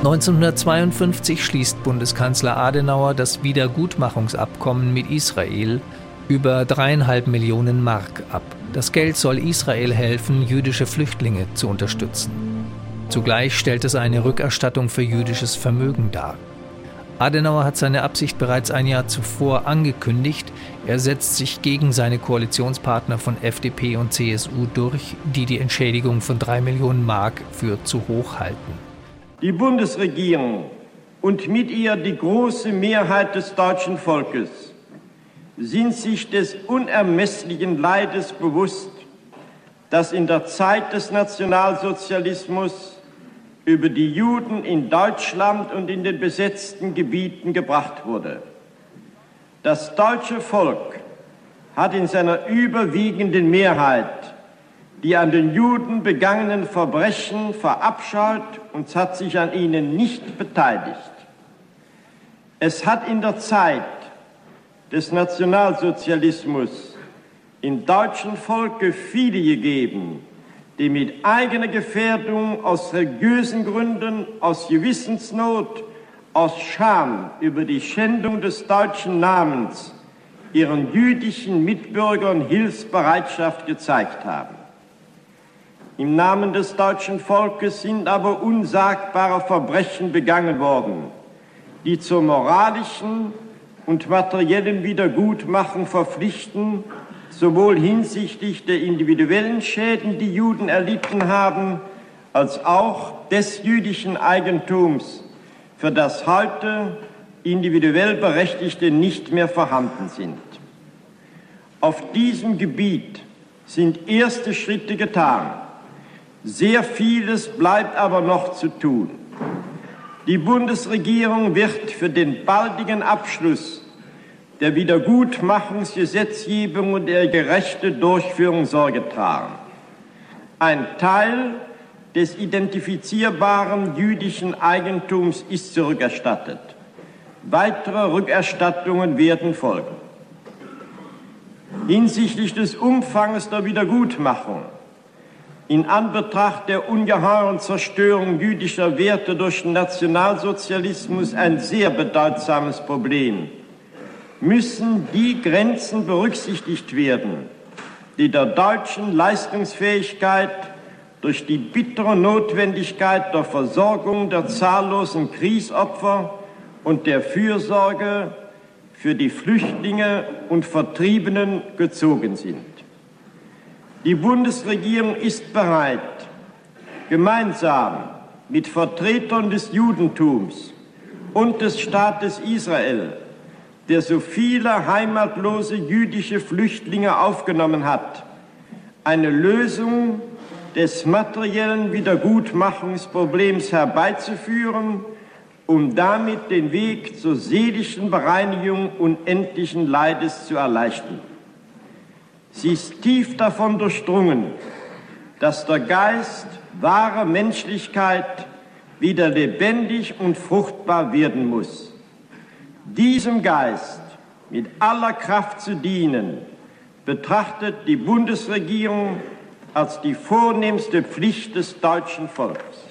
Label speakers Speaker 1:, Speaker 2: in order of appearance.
Speaker 1: 1952 schließt Bundeskanzler Adenauer das Wiedergutmachungsabkommen mit Israel über dreieinhalb Millionen Mark ab. Das Geld soll Israel helfen, jüdische Flüchtlinge zu unterstützen. Zugleich stellt es eine Rückerstattung für jüdisches Vermögen dar. Adenauer hat seine Absicht bereits ein Jahr zuvor angekündigt. Er setzt sich gegen seine Koalitionspartner von FDP und CSU durch, die die Entschädigung von drei Millionen Mark für zu hoch halten.
Speaker 2: Die Bundesregierung und mit ihr die große Mehrheit des deutschen Volkes sind sich des unermesslichen Leides bewusst, das in der Zeit des Nationalsozialismus über die Juden in Deutschland und in den besetzten Gebieten gebracht wurde. Das deutsche Volk hat in seiner überwiegenden Mehrheit die an den Juden begangenen Verbrechen verabscheut und hat sich an ihnen nicht beteiligt. Es hat in der Zeit des Nationalsozialismus im deutschen Volke viele gegeben, die mit eigener Gefährdung aus religiösen Gründen, aus Gewissensnot, aus Scham über die Schändung des deutschen Namens ihren jüdischen Mitbürgern Hilfsbereitschaft gezeigt haben. Im Namen des deutschen Volkes sind aber unsagbare Verbrechen begangen worden, die zur moralischen und materiellen Wiedergutmachung verpflichten, sowohl hinsichtlich der individuellen Schäden, die Juden erlitten haben, als auch des jüdischen Eigentums, für das heute individuell Berechtigte nicht mehr vorhanden sind. Auf diesem Gebiet sind erste Schritte getan. Sehr vieles bleibt aber noch zu tun. Die Bundesregierung wird für den baldigen Abschluss der Wiedergutmachungsgesetzgebung und der gerechte Durchführung Sorge tragen. Ein Teil des identifizierbaren jüdischen Eigentums ist zurückerstattet. Weitere Rückerstattungen werden folgen. Hinsichtlich des Umfangs der Wiedergutmachung in Anbetracht der ungeheuren Zerstörung jüdischer Werte durch den Nationalsozialismus ein sehr bedeutsames Problem, müssen die Grenzen berücksichtigt werden, die der deutschen Leistungsfähigkeit durch die bittere Notwendigkeit der Versorgung der zahllosen Kriegsopfer und der Fürsorge für die Flüchtlinge und Vertriebenen gezogen sind. Die Bundesregierung ist bereit, gemeinsam mit Vertretern des Judentums und des Staates Israel, der so viele heimatlose jüdische Flüchtlinge aufgenommen hat, eine Lösung des materiellen Wiedergutmachungsproblems herbeizuführen, um damit den Weg zur seelischen Bereinigung unendlichen Leides zu erleichtern. Sie ist tief davon durchdrungen, dass der Geist wahre Menschlichkeit wieder lebendig und fruchtbar werden muss. Diesem Geist mit aller Kraft zu dienen, betrachtet die Bundesregierung als die vornehmste Pflicht des deutschen Volkes.